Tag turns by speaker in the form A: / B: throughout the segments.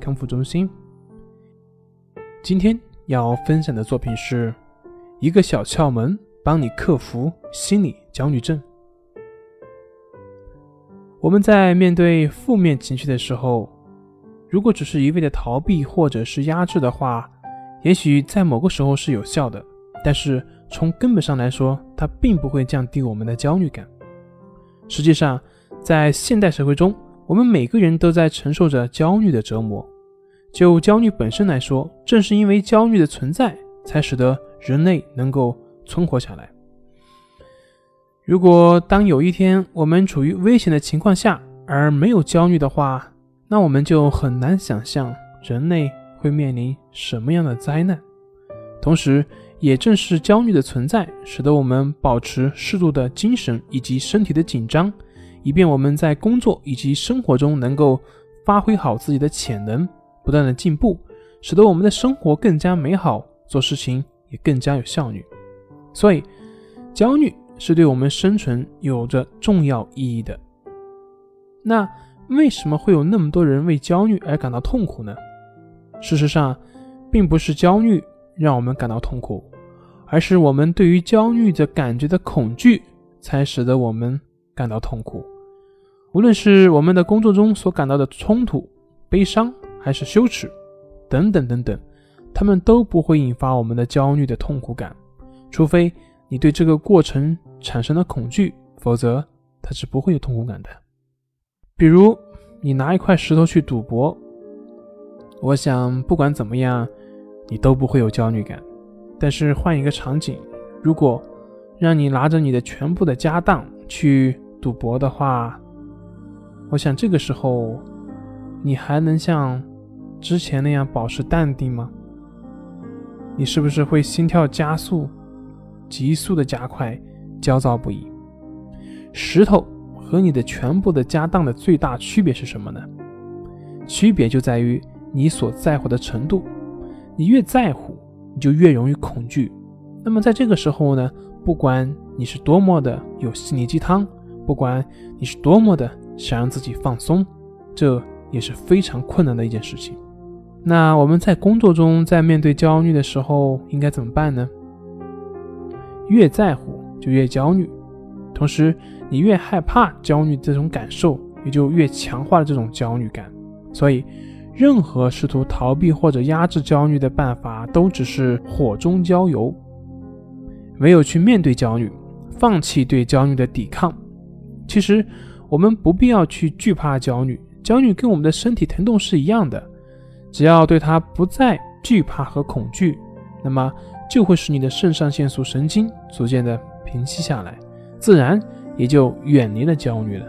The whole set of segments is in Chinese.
A: 康复中心。今天要分享的作品是一个小窍门，帮你克服心理焦虑症。我们在面对负面情绪的时候，如果只是一味的逃避或者是压制的话，也许在某个时候是有效的，但是从根本上来说，它并不会降低我们的焦虑感。实际上，在现代社会中，我们每个人都在承受着焦虑的折磨。就焦虑本身来说，正是因为焦虑的存在，才使得人类能够存活下来。如果当有一天我们处于危险的情况下而没有焦虑的话，那我们就很难想象人类会面临什么样的灾难。同时，也正是焦虑的存在，使得我们保持适度的精神以及身体的紧张。以便我们在工作以及生活中能够发挥好自己的潜能，不断的进步，使得我们的生活更加美好，做事情也更加有效率。所以，焦虑是对我们生存有着重要意义的。那为什么会有那么多人为焦虑而感到痛苦呢？事实上，并不是焦虑让我们感到痛苦，而是我们对于焦虑的感觉的恐惧，才使得我们感到痛苦。无论是我们的工作中所感到的冲突、悲伤，还是羞耻，等等等等，他们都不会引发我们的焦虑的痛苦感，除非你对这个过程产生了恐惧，否则它是不会有痛苦感的。比如你拿一块石头去赌博，我想不管怎么样，你都不会有焦虑感。但是换一个场景，如果让你拿着你的全部的家当去赌博的话，我想这个时候，你还能像之前那样保持淡定吗？你是不是会心跳加速、急速的加快、焦躁不已？石头和你的全部的家当的最大区别是什么呢？区别就在于你所在乎的程度。你越在乎，你就越容易恐惧。那么在这个时候呢，不管你是多么的有心灵鸡汤，不管你是多么的。想让自己放松，这也是非常困难的一件事情。那我们在工作中，在面对焦虑的时候，应该怎么办呢？越在乎就越焦虑，同时你越害怕焦虑这种感受，也就越强化了这种焦虑感。所以，任何试图逃避或者压制焦虑的办法，都只是火中浇油。唯有去面对焦虑，放弃对焦虑的抵抗，其实。我们不必要去惧怕焦虑，焦虑跟我们的身体疼痛是一样的。只要对它不再惧怕和恐惧，那么就会使你的肾上腺素神经逐渐的平息下来，自然也就远离了焦虑了。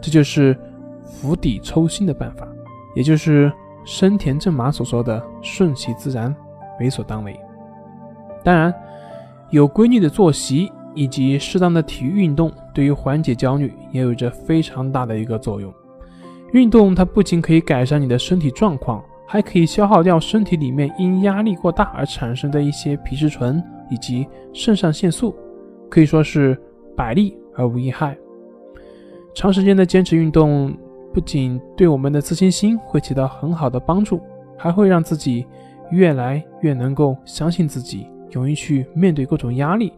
A: 这就是釜底抽薪的办法，也就是生田正马所说的“顺其自然，为所当为”。当然，有规律的作息。以及适当的体育运动对于缓解焦虑也有着非常大的一个作用。运动它不仅可以改善你的身体状况，还可以消耗掉身体里面因压力过大而产生的一些皮质醇以及肾上腺素，可以说是百利而无一害。长时间的坚持运动，不仅对我们的自信心会起到很好的帮助，还会让自己越来越能够相信自己，勇于去面对各种压力。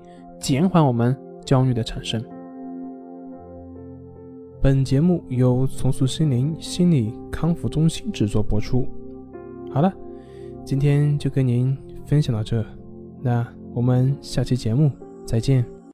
A: 减缓我们焦虑的产生。本节目由重塑心灵心理康复中心制作播出。好了，今天就跟您分享到这，那我们下期节目再见。